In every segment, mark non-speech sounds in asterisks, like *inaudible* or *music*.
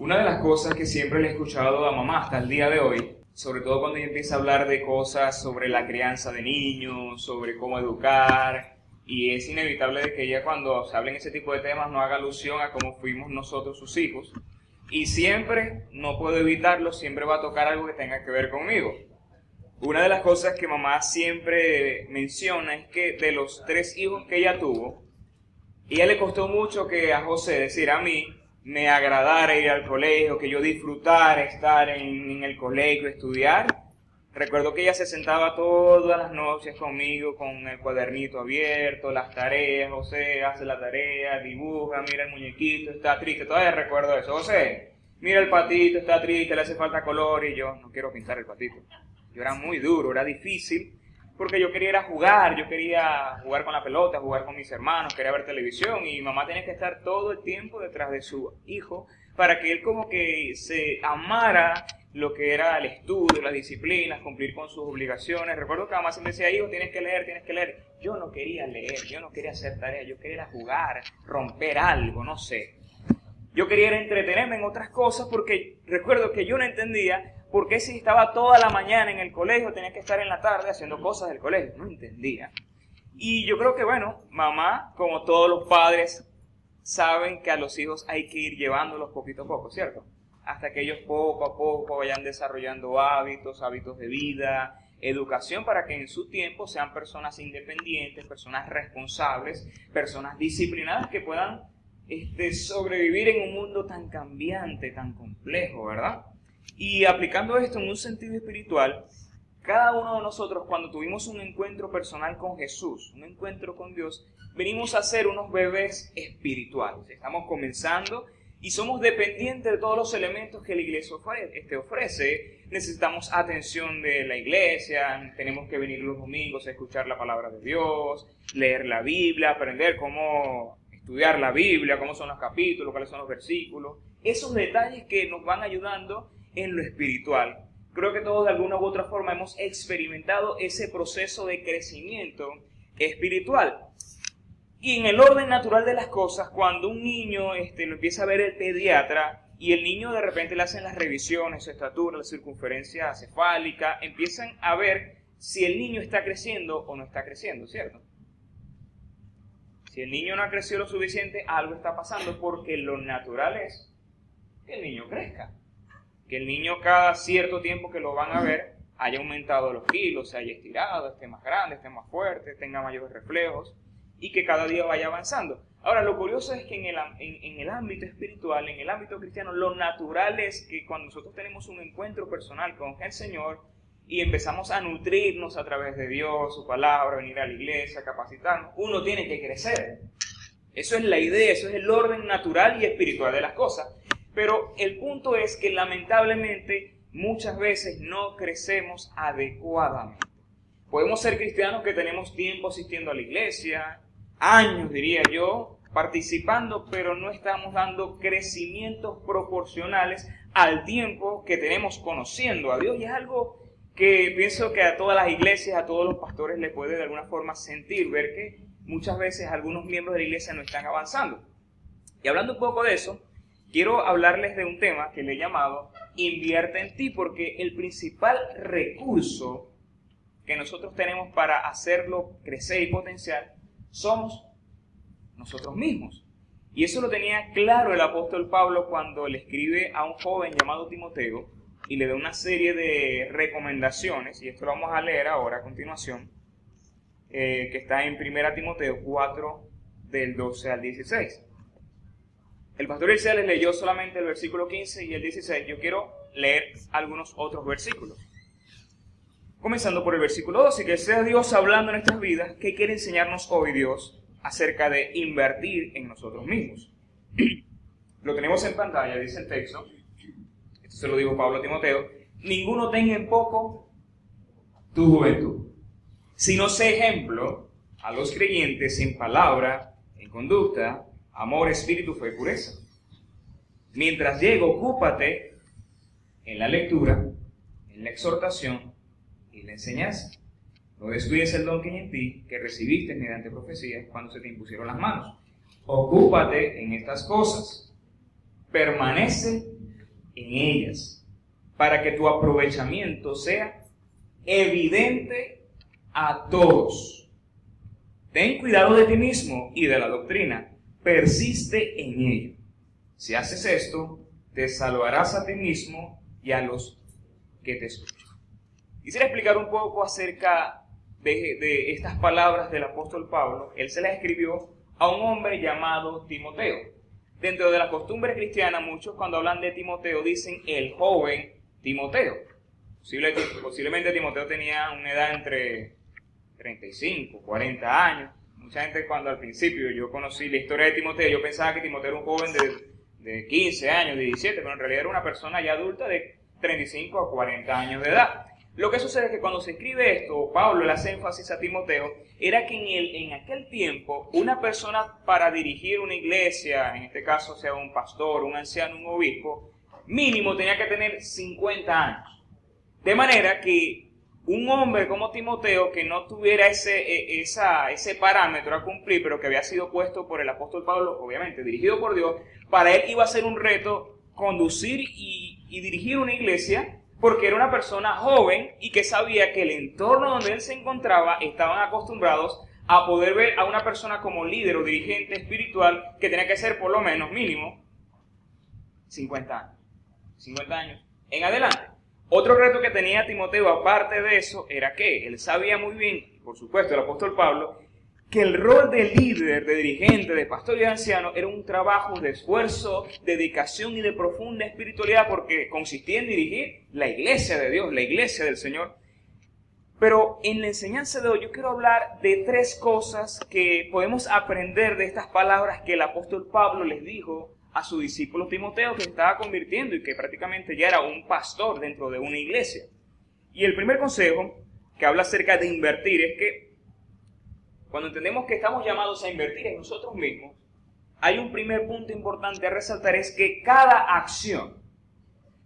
Una de las cosas que siempre le he escuchado a mamá hasta el día de hoy, sobre todo cuando ella empieza a hablar de cosas sobre la crianza de niños, sobre cómo educar, y es inevitable de que ella cuando se hablen ese tipo de temas no haga alusión a cómo fuimos nosotros sus hijos. Y siempre, no puedo evitarlo, siempre va a tocar algo que tenga que ver conmigo. Una de las cosas que mamá siempre menciona es que de los tres hijos que ella tuvo, ella le costó mucho que a José, decir a mí, me agradara ir al colegio, que yo disfrutara estar en, el colegio, estudiar. Recuerdo que ella se sentaba todas las noches conmigo con el cuadernito abierto, las tareas, José hace la tarea, dibuja, mira el muñequito, está triste, todavía recuerdo eso. José, mira el patito, está triste, le hace falta color y yo no quiero pintar el patito. Yo era muy duro, era difícil, porque yo quería jugar, yo quería jugar con la pelota, jugar con mis hermanos, quería ver televisión y mamá tenía que estar todo el tiempo detrás de su hijo para que él como que se amara lo que era el estudio, las disciplinas, cumplir con sus obligaciones. Recuerdo que mamá siempre decía, hijo, tienes que leer, tienes que leer. Yo no quería leer, yo no quería hacer tareas, yo quería jugar, romper algo, no sé. Yo quería entretenerme en otras cosas porque recuerdo que yo no entendía ¿Por qué si estaba toda la mañana en el colegio tenía que estar en la tarde haciendo cosas del colegio? No entendía. Y yo creo que, bueno, mamá, como todos los padres, saben que a los hijos hay que ir llevándolos poquito a poco, ¿cierto? Hasta que ellos poco a poco vayan desarrollando hábitos, hábitos de vida, educación para que en su tiempo sean personas independientes, personas responsables, personas disciplinadas que puedan este, sobrevivir en un mundo tan cambiante, tan complejo, ¿verdad? Y aplicando esto en un sentido espiritual, cada uno de nosotros cuando tuvimos un encuentro personal con Jesús, un encuentro con Dios, venimos a ser unos bebés espirituales. Estamos comenzando y somos dependientes de todos los elementos que la iglesia este, ofrece. Necesitamos atención de la iglesia, tenemos que venir los domingos a escuchar la palabra de Dios, leer la Biblia, aprender cómo estudiar la Biblia, cómo son los capítulos, cuáles son los versículos. Esos detalles que nos van ayudando en lo espiritual. Creo que todos de alguna u otra forma hemos experimentado ese proceso de crecimiento espiritual. Y en el orden natural de las cosas, cuando un niño este, lo empieza a ver el pediatra y el niño de repente le hacen las revisiones, su estatura, la circunferencia cefálica, empiezan a ver si el niño está creciendo o no está creciendo, ¿cierto? Si el niño no ha crecido lo suficiente, algo está pasando porque lo natural es que el niño crezca que el niño cada cierto tiempo que lo van a ver haya aumentado los kilos, se haya estirado, esté más grande, esté más fuerte, tenga mayores reflejos y que cada día vaya avanzando. Ahora, lo curioso es que en el, en, el ámbito espiritual, en el ámbito cristiano, lo natural es que cuando nosotros tenemos un encuentro personal con el Señor y empezamos a nutrirnos a través de Dios, su palabra, venir a la iglesia, capacitarnos, uno tiene que crecer. Eso es la idea, eso es el orden natural y espiritual de las cosas. Pero el punto es que lamentablemente muchas veces no crecemos adecuadamente. Podemos ser cristianos que tenemos tiempo asistiendo a la iglesia, años diría yo, participando, pero no estamos dando crecimientos proporcionales al tiempo que tenemos conociendo a Dios. Y es algo que pienso que a todas las iglesias, a todos los pastores les puede de alguna forma sentir, ver que muchas veces algunos miembros de la iglesia no están avanzando. Y hablando un poco de eso, quiero hablarles de un tema que le he llamado invierte en ti, porque el principal recurso que nosotros tenemos para hacerlo crecer y potenciar somos nosotros mismos. Y eso lo tenía claro el apóstol Pablo cuando le escribe a un joven llamado Timoteo y le da una serie de recomendaciones, y esto lo vamos a leer ahora a continuación, eh, que está en 1 Timoteo 4 del 12 al 16. El pastor les leyó solamente el versículo 15 y el 16. Yo quiero leer algunos otros versículos. Comenzando por el versículo 12, que sea Dios hablando en nuestras vidas, ¿qué quiere enseñarnos hoy Dios acerca de invertir en nosotros mismos? *clears throat* Lo tenemos en pantalla, dice el texto. Esto se lo dijo Pablo a Timoteo. Ninguno tenga en poco tu juventud, sino sé ejemplo a los creyentes en palabra, en conducta, amor, espíritu, fe, pureza. Mientras llego, ocúpate en la lectura, en la exhortación y la enseñanza. No descuides el don que hay en ti, que recibiste mediante profecía cuando se te impusieron las manos. Ocúpate en estas cosas. Permanece en ellas, para que tu aprovechamiento sea evidente a todos. Ten cuidado de ti mismo y de la doctrina, persiste en ello. Si haces esto, te salvarás a ti mismo y a los que te escuchan. Quisiera explicar un poco acerca de, de estas palabras del apóstol Pablo. Él se las escribió a un hombre llamado Timoteo. Dentro de la costumbre cristiana, muchos cuando hablan de Timoteo dicen el joven Timoteo. posiblemente Timoteo tenía una edad entre 35, 40 años. Mucha gente cuando al principio yo conocí la historia de Timoteo, yo pensaba que Timoteo era un joven de, de 15 años, de 17, pero en realidad era una persona ya adulta de 35 a 40 años de edad. Lo que sucede es que cuando se escribe esto, Pablo le hace énfasis a Timoteo, era que en, el, en aquel tiempo una persona para dirigir una iglesia, en este caso sea un pastor, un anciano, un obispo, mínimo tenía que tener 50 años. De manera que un hombre como Timoteo que no tuviera ese, e, ese parámetro a cumplir, pero que había sido puesto por el apóstol Pablo, obviamente dirigido por Dios, para él iba a ser un reto conducir y, dirigir una iglesia porque era una persona joven y que sabía que el entorno donde él se encontraba estaban acostumbrados a poder ver a una persona como líder o dirigente espiritual que tenía que ser por lo menos mínimo 50 años. 50 años en adelante. Otro reto que tenía Timoteo, aparte de eso, era que él sabía muy bien, por supuesto, el apóstol Pablo, que el rol de líder, de dirigente, de pastor y de anciano era un trabajo de esfuerzo, dedicación y de profunda espiritualidad porque consistía en dirigir la iglesia de Dios, la iglesia del Señor. Pero en la enseñanza de hoy yo quiero hablar de tres cosas que podemos aprender de estas palabras que el apóstol Pablo les dijo a su discípulo Timoteo que estaba convirtiendo y que prácticamente ya era un pastor dentro de una iglesia. Y el primer consejo que habla acerca de invertir es que cuando entendemos que estamos llamados a invertir en nosotros mismos, hay un primer punto importante a resaltar, es que cada acción,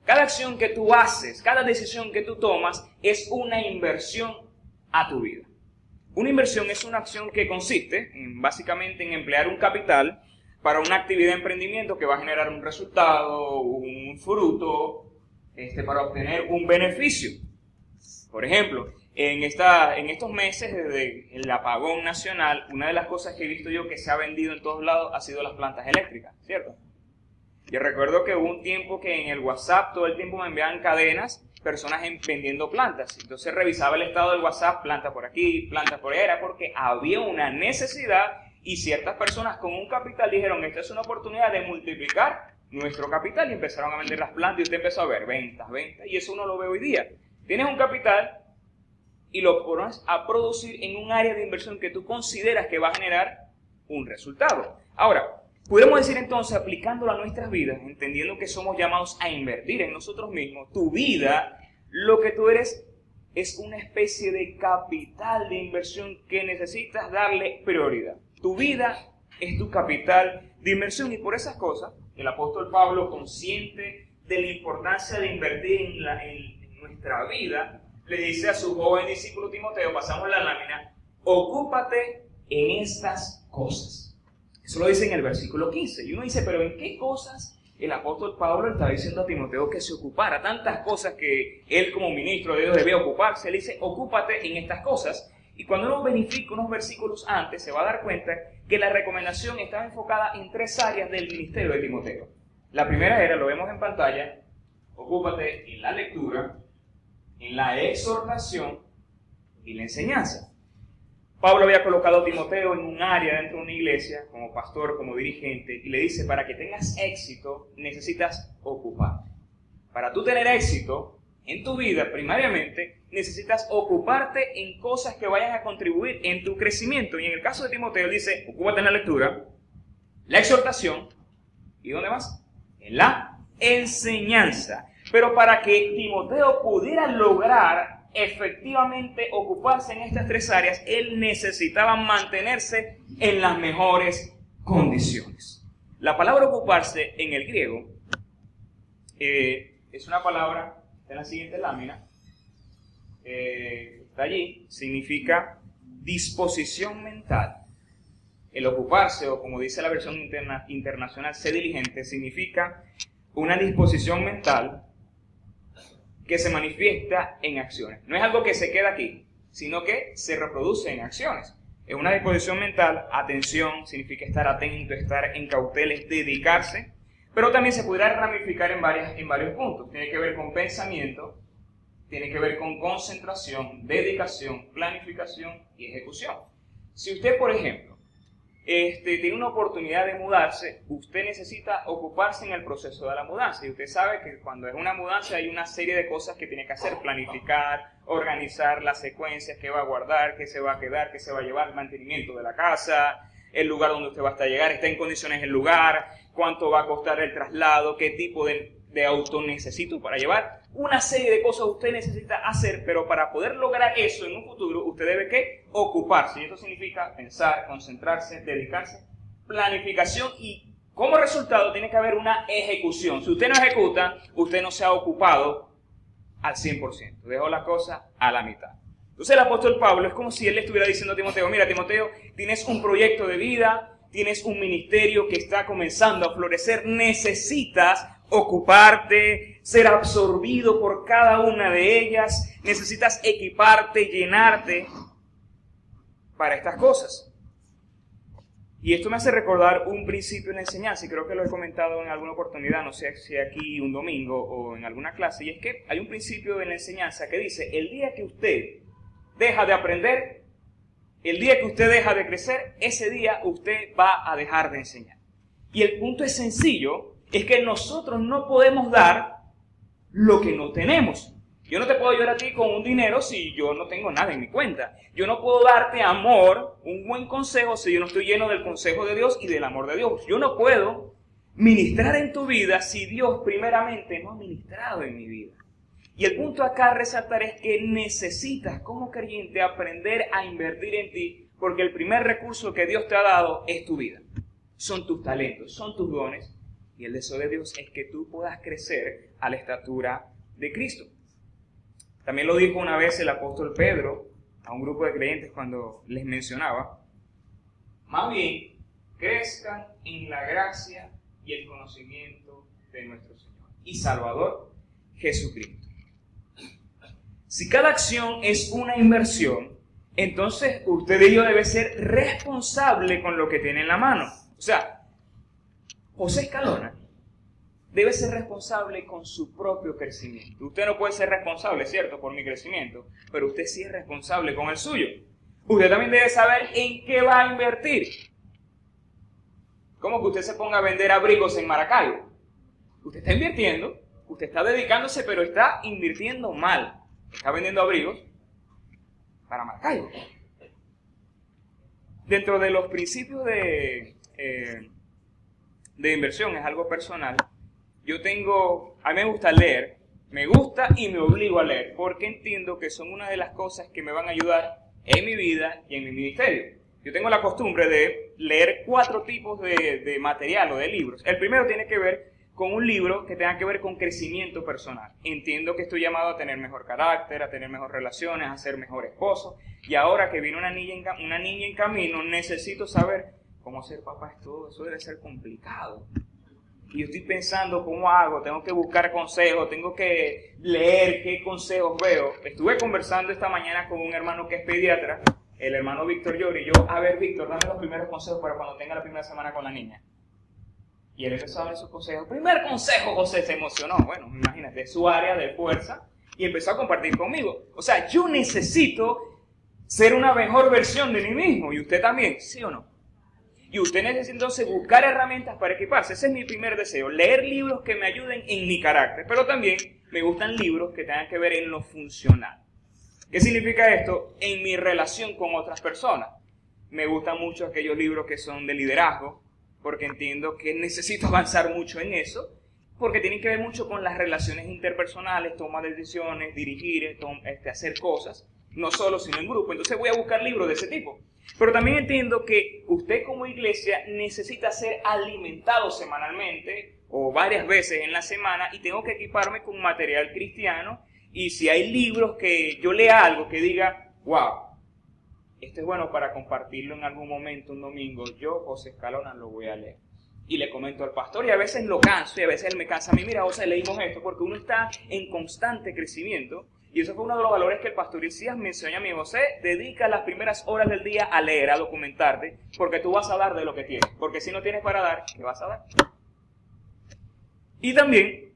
cada acción que tú haces, cada decisión que tú tomas, es una inversión a tu vida. Una inversión es una acción que consiste básicamente en emplear un capital para una actividad de emprendimiento que va a generar un resultado, un fruto, este, para obtener un beneficio. Por ejemplo, en, esta, en estos meses, desde el apagón nacional, una de las cosas que he visto yo que se ha vendido en todos lados ha sido las plantas eléctricas, ¿cierto? Yo recuerdo que hubo un tiempo que en el WhatsApp todo el tiempo me enviaban cadenas, personas vendiendo plantas. Entonces revisaba el estado del WhatsApp, planta por aquí, planta por allá, era porque había una necesidad y ciertas personas con un capital dijeron, esta es una oportunidad de multiplicar nuestro capital y empezaron a vender las plantas y usted empezó a ver ventas, ventas, y eso uno lo ve hoy día. Tienes un capital, y lo pones a producir en un área de inversión que tú consideras que va a generar un resultado. Ahora, podemos decir entonces, aplicándolo a nuestras vidas, entendiendo que somos llamados a invertir en nosotros mismos, tu vida, lo que tú eres es una especie de capital de inversión que necesitas darle prioridad. Tu vida es tu capital de inversión y por esas cosas el apóstol Pablo, consciente de la importancia de invertir en, en nuestra vida, le dice a su joven discípulo Timoteo, pasamos la lámina, ocúpate en estas cosas. Eso lo dice en el versículo 15. Y uno dice, pero ¿en qué cosas el apóstol Pablo está diciendo a Timoteo que se ocupara? Tantas cosas que él como ministro de Dios debía ocuparse. Él dice, ocúpate en estas cosas. Y cuando uno verifica unos versículos antes, se va a dar cuenta que la recomendación estaba enfocada en tres áreas del ministerio de Timoteo. La primera era, lo vemos en pantalla, ocúpate en la lectura, en la exhortación y la enseñanza. Pablo había colocado a Timoteo en un área dentro de una iglesia, como pastor, como dirigente, y le dice, para que tengas éxito, necesitas ocuparte. Para tú tener éxito en tu vida, primariamente, necesitas ocuparte en cosas que vayan a contribuir en tu crecimiento. Y en el caso de Timoteo dice, ocúpate en la lectura, la exhortación, ¿y dónde más? En la enseñanza. Pero para que Timoteo pudiera lograr efectivamente ocuparse en estas tres áreas, él necesitaba mantenerse en las mejores condiciones. La palabra ocuparse en el griego eh, es una palabra, en la siguiente lámina, eh, está allí, significa disposición mental. El ocuparse, o como dice la versión internacional, ser diligente, significa una disposición mental que se manifiesta en acciones. No es algo que se queda aquí, sino que se reproduce en acciones. Es una disposición mental, atención, significa estar atento, estar en cauteles, dedicarse, pero también se podrá ramificar en, varias, en varios puntos. Tiene que ver con pensamiento, tiene que ver con concentración, dedicación, planificación y ejecución. Si usted, por ejemplo, este, tiene una oportunidad de mudarse, usted necesita ocuparse en el proceso de la mudanza. Y usted sabe que cuando es una mudanza hay una serie de cosas que tiene que hacer, planificar, organizar las secuencias, qué va a guardar, qué se va a quedar, qué se va a llevar, el mantenimiento de la casa, el lugar donde usted va a estar llegar, está en condiciones el lugar, cuánto va a costar el traslado, qué tipo de, de auto necesito para llevar. Una serie de cosas usted necesita hacer, pero para poder lograr eso en un futuro, usted debe que ocuparse. Y esto significa pensar, concentrarse, dedicarse, planificación y como resultado tiene que haber una ejecución. Si usted no ejecuta, usted no se ha ocupado al 100%. Dejó la cosa a la mitad. Entonces el apóstol Pablo es como si él le estuviera diciendo a Timoteo, mira Timoteo, tienes un proyecto de vida, tienes un ministerio que está comenzando a florecer, necesitas ocuparte, ser absorbido por cada una de ellas, necesitas equiparte, llenarte para estas cosas. Y esto me hace recordar un principio en la enseñanza, y creo que lo he comentado en alguna oportunidad, no sé si aquí un domingo o en alguna clase, y es que hay un principio en la enseñanza que dice, el día que usted deja de aprender, el día que usted deja de crecer, ese día usted va a dejar de enseñar. Y el punto es sencillo, es que nosotros no podemos dar lo que no tenemos. Yo no te puedo ayudar a ti con un dinero si yo no tengo nada en mi cuenta. Yo no puedo darte amor, un buen consejo, si yo no estoy lleno del consejo de Dios y del amor de Dios. Yo no puedo ministrar en tu vida si Dios primeramente no ha ministrado en mi vida. Y el punto acá a resaltar es que necesitas como creyente aprender a invertir en ti porque el primer recurso que Dios te ha dado es tu vida. Son tus talentos, son tus dones y el deseo de Dios es que tú puedas crecer a la estatura de Cristo. También lo dijo una vez el apóstol Pedro a un grupo de creyentes cuando les mencionaba, más bien crezcan en la gracia y el conocimiento de nuestro Señor y Salvador Jesucristo. Si cada acción es una inversión, entonces usted y yo debe ser responsable con lo que tiene en la mano. O sea, José Escalona debe ser responsable con su propio crecimiento. Usted no puede ser responsable, ¿cierto?, por mi crecimiento, pero usted sí es responsable con el suyo. Usted también debe saber en qué va a invertir. ¿Cómo que usted se ponga a vender abrigos en Maracaibo? Usted está invirtiendo, usted está dedicándose, pero está invirtiendo mal. Está vendiendo abrigos para Maracaibo. Dentro de los principios de eh, de inversión, es algo personal. Yo tengo, a mí me gusta leer, me gusta y me obligo a leer, porque entiendo que son una de las cosas que me van a ayudar en mi vida y en mi ministerio. Yo tengo la costumbre de leer cuatro tipos de, de material o de libros. El primero tiene que ver con un libro que tenga que ver con crecimiento personal. Entiendo que estoy llamado a tener mejor carácter, a tener mejores relaciones, a ser mejor esposo. Y ahora que viene una niña una niña en camino, necesito saber cómo ser papá es todo, eso debe ser complicado. Y yo estoy pensando, ¿cómo hago? Tengo que buscar consejos, tengo que leer qué consejos veo. Estuve conversando esta mañana con un hermano que es pediatra, el hermano Víctor Llori, y yo, a ver, Víctor, dame los primeros consejos para cuando tenga la primera semana con la niña. Y él empezó a dar sus consejos. Primer consejo, José se emocionó. Bueno, imagínate, su área de fuerza. Y empezó a compartir conmigo. O sea, yo necesito ser una mejor versión de mí mismo. Y usted también, ¿sí o no? Y usted necesita entonces buscar herramientas para equiparse. Ese es mi primer deseo, leer libros que me ayuden en mi carácter. Pero también me gustan libros que tengan que ver en lo funcional. ¿Qué significa esto? En mi relación con otras personas. Me gustan mucho aquellos libros que son de liderazgo, porque entiendo que necesito *laughs* avanzar mucho en eso, porque tienen que ver mucho con las relaciones interpersonales, toma de decisiones, dirigir, este, hacer cosas, no solo, sino en grupo. Entonces voy a buscar libros de ese tipo. Pero también entiendo que usted como iglesia necesita ser alimentado semanalmente o varias veces en la semana y tengo que equiparme con material cristiano y si hay libros que yo lea algo que diga, wow, esto es bueno para compartirlo en algún momento, un domingo, yo, José Escalona, lo voy a leer. y le comento al pastor y a veces lo canso y a veces él me cansa a mí, mira, José, leímos esto porque uno está en constante crecimiento y eso fue uno de los valores que el pastor Isías me a mí, José, dedica las primeras horas del día a leer, a documentarte, porque tú vas a dar de lo que tienes, porque si no tienes para dar, ¿qué vas a dar? Y también,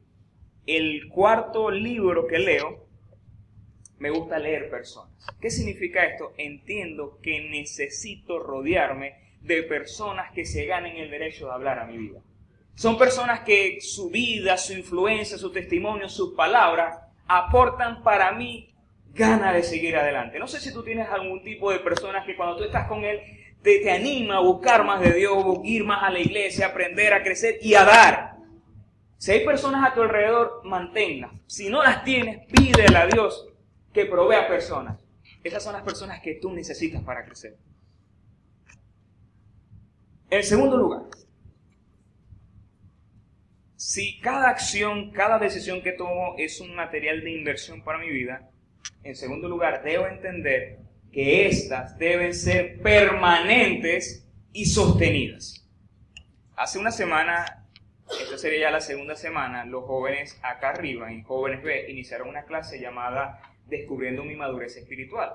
el cuarto libro que leo, me gusta leer personas. ¿Qué significa esto? Entiendo que necesito rodearme de personas que se ganen el derecho de hablar a mi vida. Son personas que su vida, su influencia, su testimonio, sus palabras aportan para mí gana de seguir adelante. No sé si tú tienes algún tipo de personas que cuando tú estás con él te, te anima a buscar más de Dios, ir más a la iglesia, aprender a crecer y a dar. Si hay personas a tu alrededor, manténlas. Si no las tienes, pídele a Dios que provea personas. Esas son las personas que tú necesitas para crecer. En segundo lugar, si cada acción, cada decisión que tomo es un material de inversión para mi vida, en segundo lugar, debo entender que éstas deben ser permanentes y sostenidas. Hace una semana, esta sería ya la segunda semana, los jóvenes acá arriba, en Jóvenes B, iniciaron una clase llamada Descubriendo mi madurez espiritual.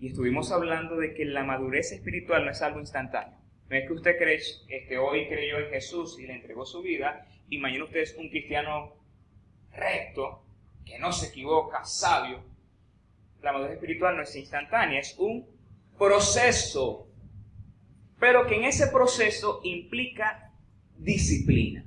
Y estuvimos hablando de que la madurez espiritual no es algo instantáneo. No es que usted cree, este, hoy creyó en Jesús y le entregó su vida y mañana usted es un cristiano recto, que no se equivoca, sabio. La madurez espiritual no es instantánea, es un proceso, pero que en ese proceso implica disciplina.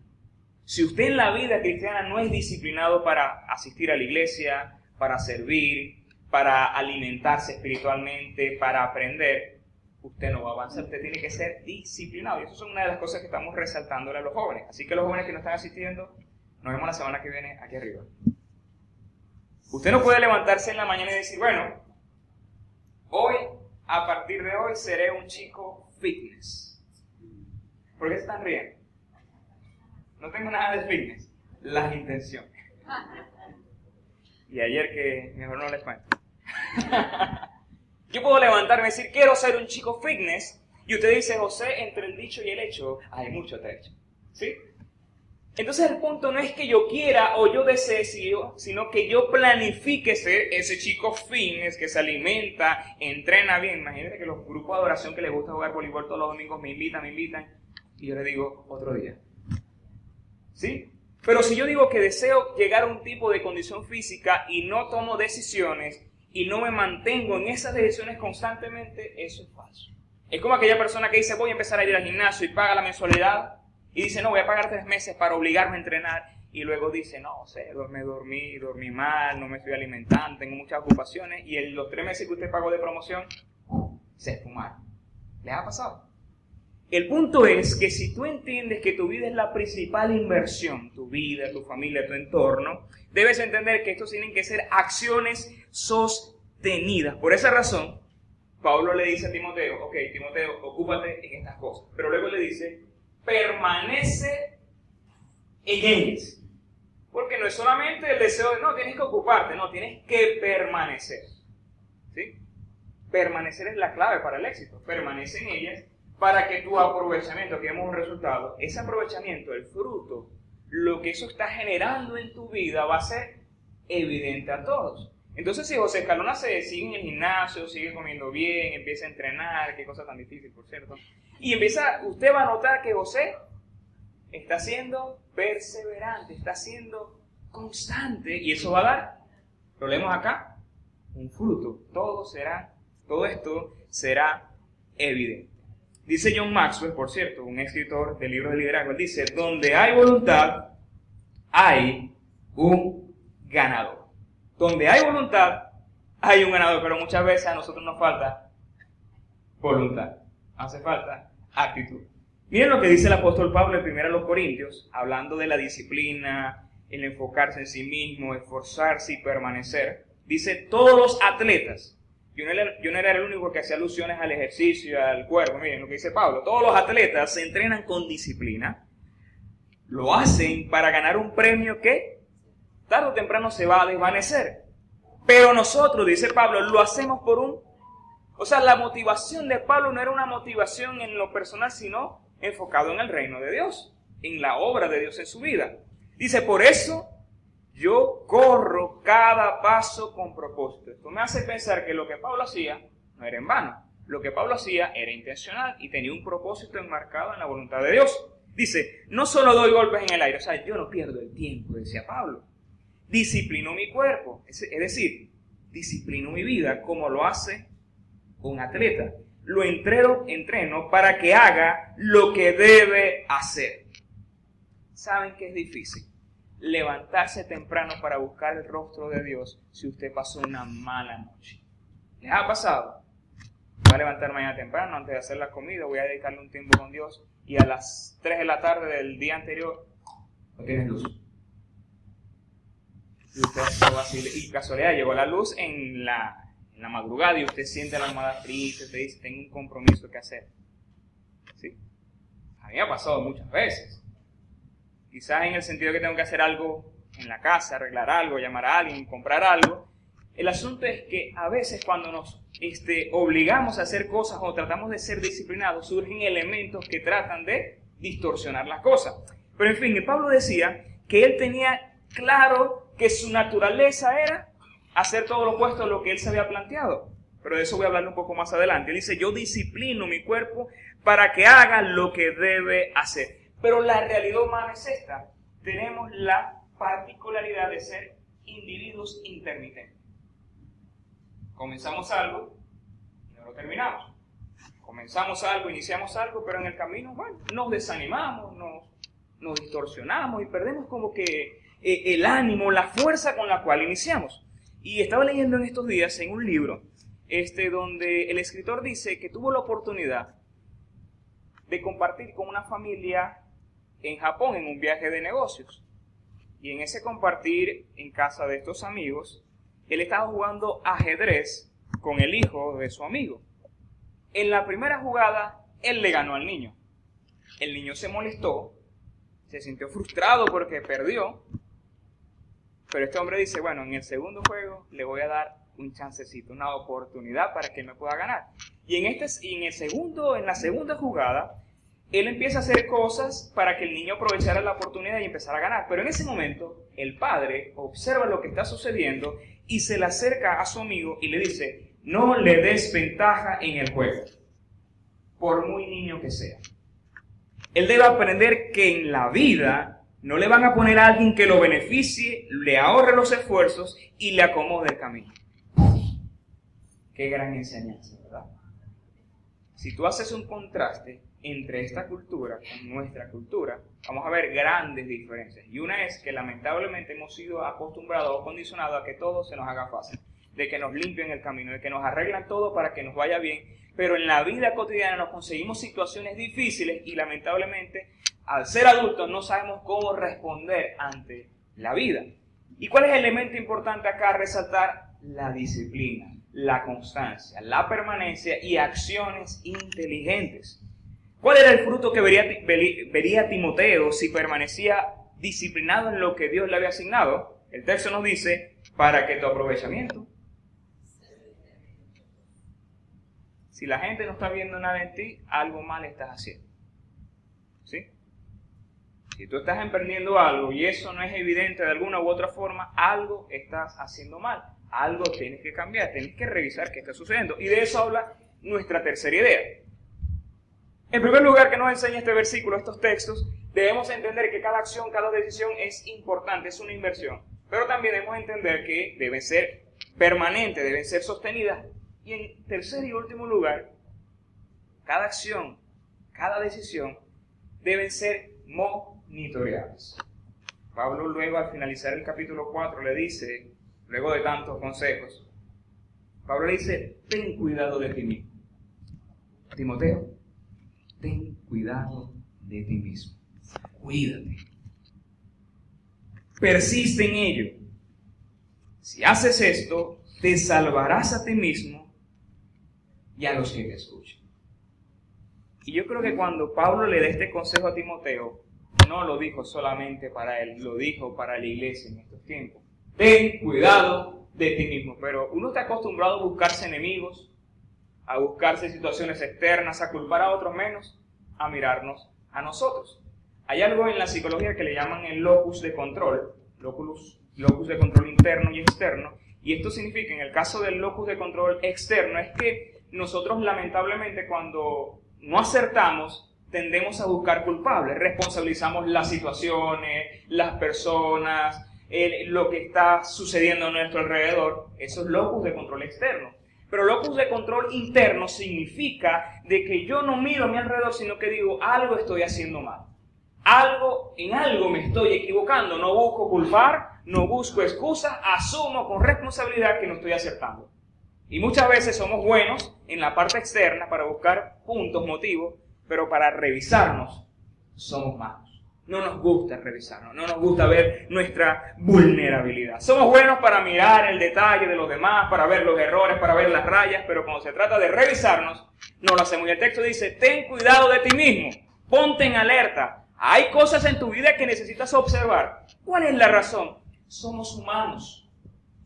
Si usted en la vida cristiana no es disciplinado para asistir a la iglesia, para servir, para alimentarse espiritualmente, para aprender, usted no va a avanzar, usted tiene que ser disciplinado. Y eso es una de las cosas que estamos resaltándole a los jóvenes. Así que los jóvenes que no están asistiendo, nos vemos la semana que viene aquí arriba. Usted no puede levantarse en la mañana y decir, bueno, hoy, a partir de hoy, seré un chico fitness. ¿Por qué se están riendo? No tengo nada de fitness, las intenciones. *laughs* Y ayer que mejor no les cuento. *laughs* Yo puedo levantarme y decir, quiero ser un chico fitness, y usted dice, José, entre el dicho y el hecho hay mucho trecho. ¿Sí? Entonces el punto no es que yo quiera o yo desee, sino que yo planifique ser ese chico fitness que se alimenta, entrena bien. Imagínate que los grupos de adoración que les gusta jugar voleibol todos los domingos me invitan, me invitan, y yo le digo, otro día. ¿Sí? Pero si yo digo que deseo llegar a un tipo de condición física y no tomo decisiones, y no me mantengo en esas decisiones constantemente, eso es falso. Es como aquella persona que dice voy a empezar a ir al gimnasio y paga la mensualidad y dice no, voy a pagar tres meses para obligarme a entrenar y luego dice no, sé, me dormí, dormí mal, no me estoy alimentando, tengo muchas ocupaciones y en los tres meses que usted pagó de promoción se esfumaron. ¿Les ha pasado? El punto es que si tú entiendes que tu vida es la principal inversión, tu vida, tu familia, tu entorno, debes entender que estos tienen que ser acciones sostenidas. Por esa razón, Pablo le dice a Timoteo, ok, Timoteo, ocúpate en estas cosas. Pero luego le dice, permanece en ellas. Porque no es solamente el deseo de, no, tienes que ocuparte, no, tienes que permanecer. ¿Sí? Permanecer es la clave para el éxito. Permanece en ellas para que tu aprovechamiento, que vemos un resultado, ese aprovechamiento, el fruto, lo que eso está generando en tu vida va a ser evidente a todos. Entonces, si José Escalona se sigue en el gimnasio, sigue comiendo bien, empieza a entrenar, qué cosa tan difícil, por cierto, y empieza, usted va a notar que José está siendo perseverante, está siendo constante, y eso va a dar, lo leemos acá, un fruto. Todo será, todo esto será evidente. Dice John Maxwell, por cierto, un escritor de libros de liderazgo, dice, donde hay voluntad, hay un ganador. Donde hay voluntad, hay un ganador, pero muchas veces a nosotros nos falta voluntad, hace falta actitud. Miren lo que dice el apóstol Pablo en 1 los Corintios, hablando de la disciplina, el enfocarse en sí mismo, esforzarse y permanecer. Dice, todos los atletas, yo no, era, el único que hacía alusiones al ejercicio, al cuerpo. Miren lo que dice Pablo. Todos los atletas se entrenan con disciplina. Lo hacen para ganar un premio que tarde o temprano se va a desvanecer. Pero nosotros, dice Pablo, lo hacemos por un... O sea, la motivación de Pablo no era una motivación en lo personal, sino enfocado en el reino de Dios, en la obra de Dios en su vida. Dice, por eso yo corro cada paso con propósito. Esto me hace pensar que lo que Pablo hacía no era en vano. Lo que Pablo hacía era intencional y tenía un propósito enmarcado en la voluntad de Dios. Dice, no solo doy golpes en el aire, o sea, yo no pierdo el tiempo, decía Pablo. Disciplino mi cuerpo, es decir, disciplino mi vida como lo hace un atleta. Lo entreno, entreno para que haga lo que debe hacer. ¿Saben que es difícil? Levantarse temprano para buscar el rostro de Dios si usted pasó una mala noche. ¿Les ha pasado? Voy a levantar mañana temprano antes de hacer la comida, voy a dedicarle un tiempo con Dios y a las 3 de la tarde del día anterior no tienes luz. Y usted y casualidad llegó la luz en la, en la madrugada y usted siente la almohada y usted dice, tengo un compromiso que hacer. ¿Sí? A mí ha pasado muchas veces. Quizás en el sentido que tengo que hacer algo en la casa, arreglar algo, llamar a alguien, comprar algo. El asunto es que a veces cuando nos este, obligamos a hacer cosas o tratamos de ser disciplinados, surgen elementos que tratan de distorsionar las cosas. Pero en fin, Pablo decía que él tenía claro que su naturaleza era hacer todo lo opuesto a lo que él se había planteado. Pero de eso voy a hablar un poco más adelante. Él dice, yo disciplino mi cuerpo para que haga lo que debe hacer. Pero la realidad humana es esta. Tenemos la particularidad de ser individuos intermitentes. Comenzamos algo y no lo terminamos. Comenzamos algo, iniciamos algo, pero en el camino, bueno, nos desanimamos, nos, nos distorsionamos y perdemos como que eh, el ánimo, la fuerza con la cual iniciamos. Y estaba leyendo en estos días en un libro este, donde el escritor dice que tuvo la oportunidad de compartir con una familia en Japón en un viaje de negocios. Y en ese compartir en casa de estos amigos, él estaba jugando ajedrez con el hijo de su amigo. En la primera jugada, él le ganó al niño. El niño se molestó, se sintió frustrado porque perdió. Pero este hombre dice, bueno, en el segundo juego le voy a dar un chancecito, una oportunidad para que me pueda ganar. Y en, este, y en, el segundo, en la segunda jugada, él empieza a hacer cosas para que el niño aprovechara la oportunidad y empezara a ganar. Pero en ese momento, el padre observa lo que está sucediendo y se le acerca a su amigo y le dice, no le des ventaja en el juego, por muy niño que sea. Él debe aprender que en la vida no le van a poner a alguien que lo beneficie, le ahorre los esfuerzos y le acomode el camino. Qué gran enseñanza, ¿verdad? Si tú haces un contraste entre esta cultura con nuestra cultura, vamos a ver grandes diferencias. Y una es que lamentablemente hemos sido acostumbrados o condicionados a que todo se nos haga fácil, de que nos limpien el camino, de que nos arreglan todo para que nos vaya bien, pero en la vida cotidiana nos conseguimos situaciones difíciles y lamentablemente al ser adultos no sabemos cómo responder ante la vida. ¿Y cuál es el elemento importante acá resaltar? La disciplina, la constancia, la permanencia y acciones inteligentes. ¿Cuál era el fruto que vería, Timoteo si permanecía disciplinado en lo que Dios le había asignado? El texto nos dice, para que tu aprovechamiento. Si la gente no está viendo nada en ti, algo mal estás haciendo. ¿Sí? Si tú estás emprendiendo algo y eso no es evidente de alguna u otra forma, algo estás haciendo mal. Algo tienes que cambiar, tienes que revisar qué está sucediendo. Y de eso habla nuestra tercera idea. En primer lugar, que nos enseña este versículo, estos textos, debemos entender que cada acción, cada decisión es importante, es una inversión. Pero también debemos entender que deben ser permanentes, deben ser sostenidas. Y en tercer y último lugar, cada acción, cada decisión deben ser monitoreadas. Pablo luego al finalizar el capítulo 4 le dice, luego de tantos consejos, Pablo le dice, ten cuidado de ti mismo. Timoteo, ten cuidado de ti mismo. Cuídate. Persiste en ello. Si haces esto, te salvarás a ti mismo y a los que te escuchen. Y yo creo que cuando Pablo le da este consejo a Timoteo, no lo dijo solamente para él, lo dijo para la iglesia en estos tiempos. Ten cuidado de ti mismo. Pero uno está acostumbrado a buscarse enemigos, a buscarse situaciones externas, a culpar a otros menos, a mirarnos a nosotros. Hay algo en la psicología que le llaman el locus de control, locus, locus de control interno y externo, y esto significa, en el caso del locus de control externo, es que nosotros lamentablemente cuando no acertamos, tendemos a buscar culpables, responsabilizamos las situaciones, las personas, lo que está sucediendo a nuestro alrededor. Eso es locus de control externo. Pero locus de control interno significa de que yo no miro a mi alrededor, sino que digo, algo estoy haciendo mal. Algo, en algo me estoy equivocando. No busco culpar, no busco excusas, asumo con responsabilidad que no estoy acertando. Y muchas veces somos buenos en la parte externa para buscar puntos, motivos, pero para revisarnos somos malos. No nos gusta revisarnos, no nos gusta ver nuestra vulnerabilidad. Somos buenos para mirar el detalle de los demás, para ver los errores, para ver las rayas, pero cuando se trata de revisarnos, no lo hacemos. Y el texto dice, ten cuidado de ti mismo, ponte en alerta. Hay cosas en tu vida que necesitas observar. ¿Cuál es la razón? Somos humanos,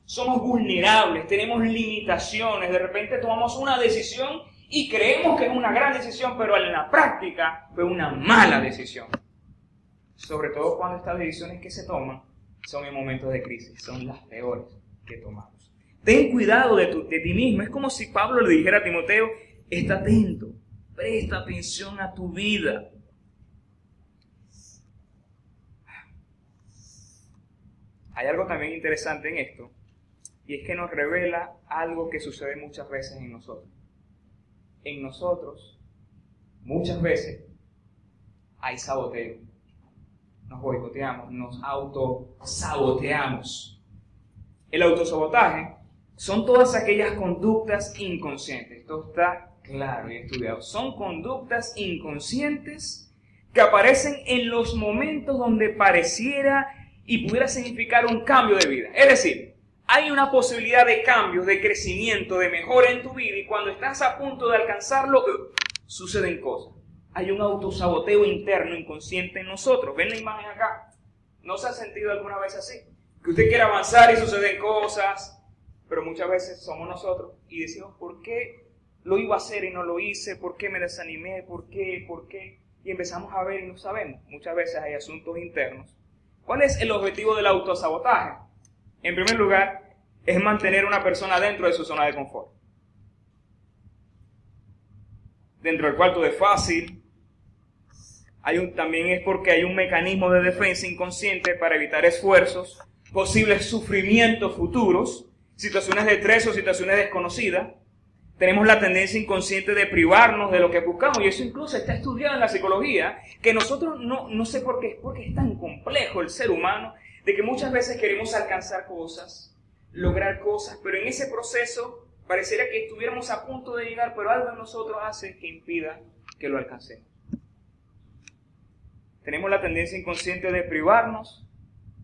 somos vulnerables, tenemos limitaciones, de repente tomamos una decisión y creemos que es una gran decisión, pero en la práctica fue una mala decisión. Sobre todo cuando estas decisiones que se toman son en momentos de crisis, son las peores que tomamos. Ten cuidado de, de ti mismo. Es como si Pablo le dijera a Timoteo, está atento, presta atención a tu vida. Hay algo también interesante en esto, y es que nos revela algo que sucede muchas veces en nosotros en nosotros, muchas veces, hay saboteo. Nos boicoteamos, nos autosaboteamos. El autosabotaje son todas aquellas conductas inconscientes. Esto está claro y estudiado. Son conductas inconscientes que aparecen en los momentos donde pareciera y pudiera significar un cambio de vida. Es decir, hay una posibilidad de cambio, de crecimiento, de mejora en tu vida y cuando estás a punto de alcanzarlo, suceden cosas. Hay un autosaboteo interno inconsciente en nosotros. ¿Ven la imagen acá? ¿No se ha sentido alguna vez así? Que usted quiere avanzar y suceden cosas, pero muchas veces somos nosotros y decimos, ¿por qué lo iba a hacer y no lo hice? ¿Por qué me desanimé? ¿Por qué? ¿Por qué? Y empezamos a ver y no sabemos. Muchas veces hay asuntos internos. ¿Cuál es el objetivo del autosabotaje? En primer lugar, es mantener una persona dentro de su zona de confort. Dentro del cual todo es fácil. También es porque hay un mecanismo de defensa inconsciente para evitar esfuerzos, posibles sufrimientos futuros, situaciones de estrés o situaciones desconocidas. Tenemos la tendencia inconsciente de privarnos de lo que buscamos y eso incluso está estudiado en la psicología, que nosotros no, no sé por qué, es porque es tan complejo el ser humano de que muchas veces queremos alcanzar cosas, lograr cosas, pero en ese proceso pareciera que estuviéramos a punto de llegar, pero algo en nosotros hace que impida que lo alcancemos. Tenemos la tendencia inconsciente de privarnos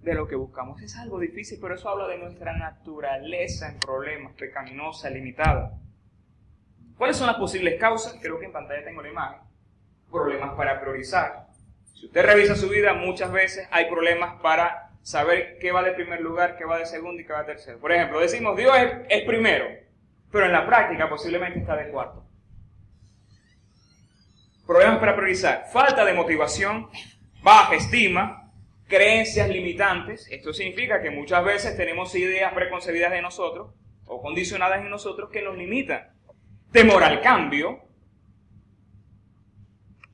de lo que buscamos. Es algo difícil, pero eso habla de nuestra naturaleza en problemas, pecaminosa, limitada. ¿Cuáles son las posibles causas? Creo que en pantalla tengo la imagen. Problemas para priorizar. Si usted revisa su vida, muchas veces hay problemas para saber qué va de primer lugar, qué va de segundo y qué va de tercero. Por ejemplo, decimos Dios es, primero, pero en la práctica posiblemente está de cuarto. Problemas para priorizar. Falta de motivación, baja estima, creencias limitantes. Esto significa que muchas veces tenemos ideas preconcebidas de nosotros o condicionadas en nosotros que nos limitan. Temor al cambio.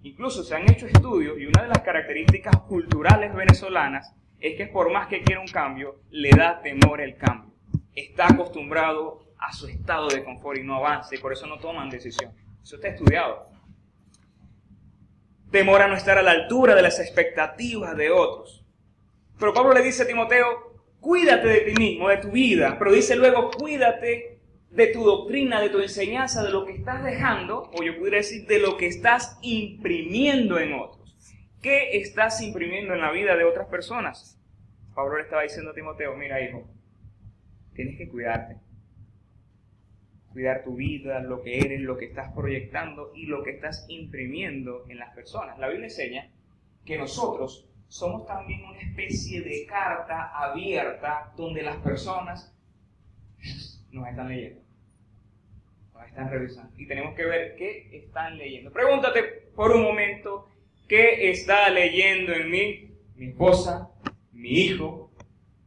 Incluso se han hecho estudios y una de las características culturales venezolanas es que por más que quiera un cambio, le da temor el cambio. Está acostumbrado a su estado de confort y no avanza y por eso no toman decisión. Eso está estudiado. Temor a no estar a la altura de las expectativas de otros. Pero Pablo le dice a Timoteo, cuídate de ti mismo, de tu vida, pero dice luego, cuídate de tu doctrina, de tu enseñanza, de lo que estás dejando, o yo pudiera decir, de lo que estás imprimiendo en otros. ¿Qué estás imprimiendo en la vida de otras personas? Pablo le estaba diciendo a Timoteo, mira hijo, tienes que cuidarte. Cuidar tu vida, lo que eres, lo que estás proyectando y lo que estás imprimiendo en las personas. La Biblia enseña que nosotros somos también una especie de carta abierta donde las personas nos están leyendo. están revisando. Y tenemos que ver qué están leyendo. Pregúntate por un momento qué está leyendo en mí mi esposa, mi hijo,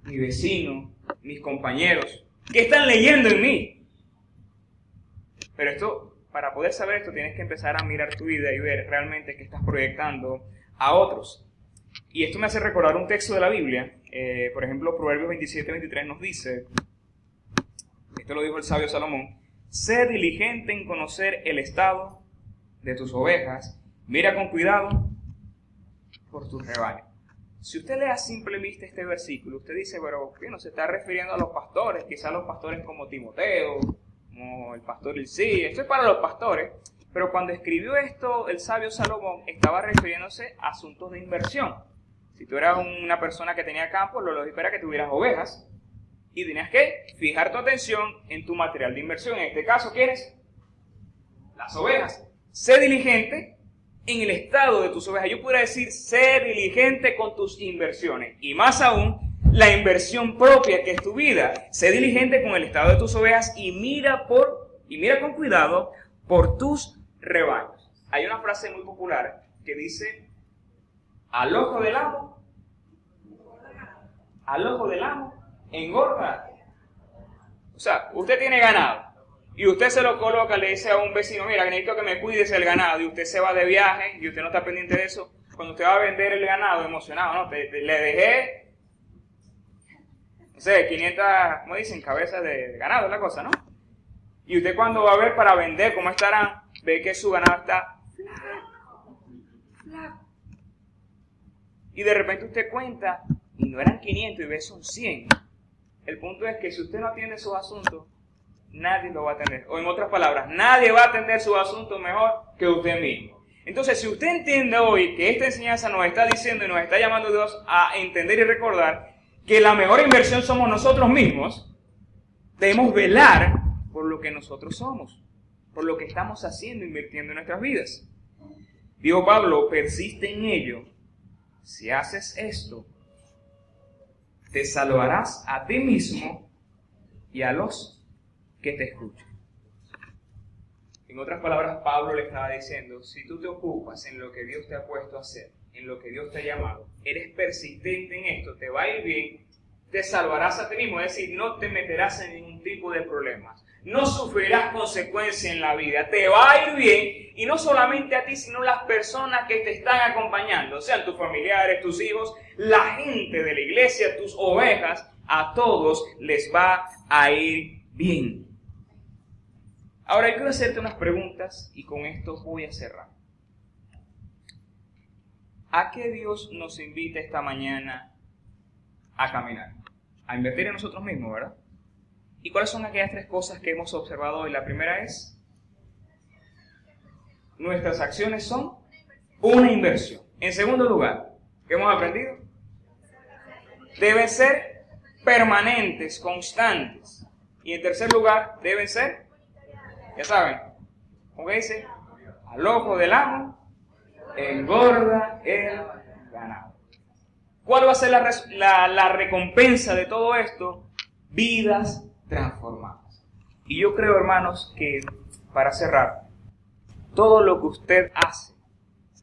mi vecino, mis compañeros. ¿Qué están leyendo en mí? Pero esto, para poder saber esto, tienes que empezar a mirar tu vida y ver realmente qué estás proyectando a otros. Y esto me hace recordar un texto de la Biblia. Eh, por ejemplo, Proverbios 27, 23 nos dice, esto lo dijo el sabio Salomón, sé diligente en conocer el estado de tus ovejas, mira con cuidado por tus rebaños. Si usted lee a simple vista este versículo, usted dice, pero no se está refiriendo a los pastores, quizás los pastores como Timoteo, el pastor Ilcí, esto es para los pastores, pero cuando escribió esto el sabio Salomón estaba refiriéndose a asuntos de inversión. Si tú eras una persona que tenía campo, lo lógico era que tuvieras ovejas y tenías que fijar tu atención en tu material de inversión. En este caso, ¿quiénes? Las ovejas. Sé diligente en el estado de tus ovejas. Yo podría decir, sé diligente con tus inversiones. Y más aún, la inversión propia que es tu vida. Sé diligente con el estado de tus ovejas y mira por y mira con cuidado por tus rebaños. Hay una frase muy popular que dice, al ojo del amo, al ojo del amo, engorda. O sea, usted tiene ganado y usted se lo coloca, le dice a un vecino, mira, necesito que me cuides el ganado y usted se va de viaje y usted no está pendiente de eso. Cuando usted va a vender el ganado emocionado, ¿no? le dejé, no sé, 500, ¿cómo dicen? Cabezas de ganado, la cosa, ¿no? Y usted cuando va a ver para vender cómo estarán, ve que su ganado está. Y de repente usted cuenta, y no eran 500 y ve son 100. El punto es que si usted no atiende sus asuntos, nadie lo va a atender. O en otras palabras, nadie va a atender sus asuntos mejor que usted mismo. Entonces, si usted entiende hoy que esta enseñanza nos está diciendo y nos está llamando Dios a entender y recordar que la mejor inversión somos nosotros mismos, debemos velar por lo que nosotros somos por lo que estamos haciendo, invirtiendo en nuestras vidas. Dijo Pablo, persiste en ello. Si haces esto, te salvarás a ti mismo y a los que te escuchan. En otras palabras, Pablo le estaba diciendo, si tú te ocupas en lo que Dios te ha puesto a hacer, en lo que Dios te ha llamado, eres persistente en esto, te va a ir bien, te salvarás a ti mismo, es decir, no te meterás en ningún tipo de problemas no sufrirás consecuencias en la vida. Te va a ir bien y no solamente a ti, sino las personas que te están acompañando, sean tus familiares, tus hijos, la gente de la iglesia, tus ovejas, a todos les va a ir bien. Ahora, quiero hacerte unas preguntas y con esto voy a cerrar. ¿A qué Dios nos invita esta mañana a caminar? A invertir en nosotros mismos, ¿verdad? ¿Y cuáles son aquellas tres cosas que hemos observado hoy? La primera es, nuestras acciones son una inversión. En segundo lugar, ¿qué hemos aprendido? Deben ser permanentes, constantes. Y en tercer lugar, deben ser, ya saben, ¿cómo dice? Al ojo del amo, engorda el ganado. ¿Cuál va a ser la, la, la recompensa de todo esto? Vidas transformadas. Y yo creo, hermanos, que para cerrar, todo lo que usted hace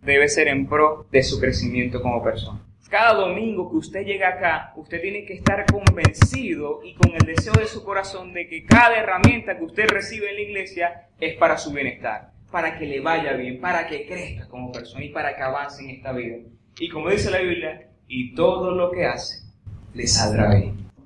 debe ser en pro de su crecimiento como persona. Cada domingo que usted llega acá, usted tiene que estar convencido y con el deseo de su corazón de que cada herramienta que usted recibe en la iglesia es para su bienestar, para que le vaya bien, para que crezca como persona y para que avance en esta vida. Y como dice la Biblia, y todo lo que hace le saldrá bien.